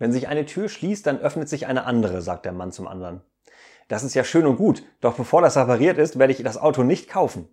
Wenn sich eine Tür schließt, dann öffnet sich eine andere, sagt der Mann zum anderen. Das ist ja schön und gut, doch bevor das repariert ist, werde ich das Auto nicht kaufen.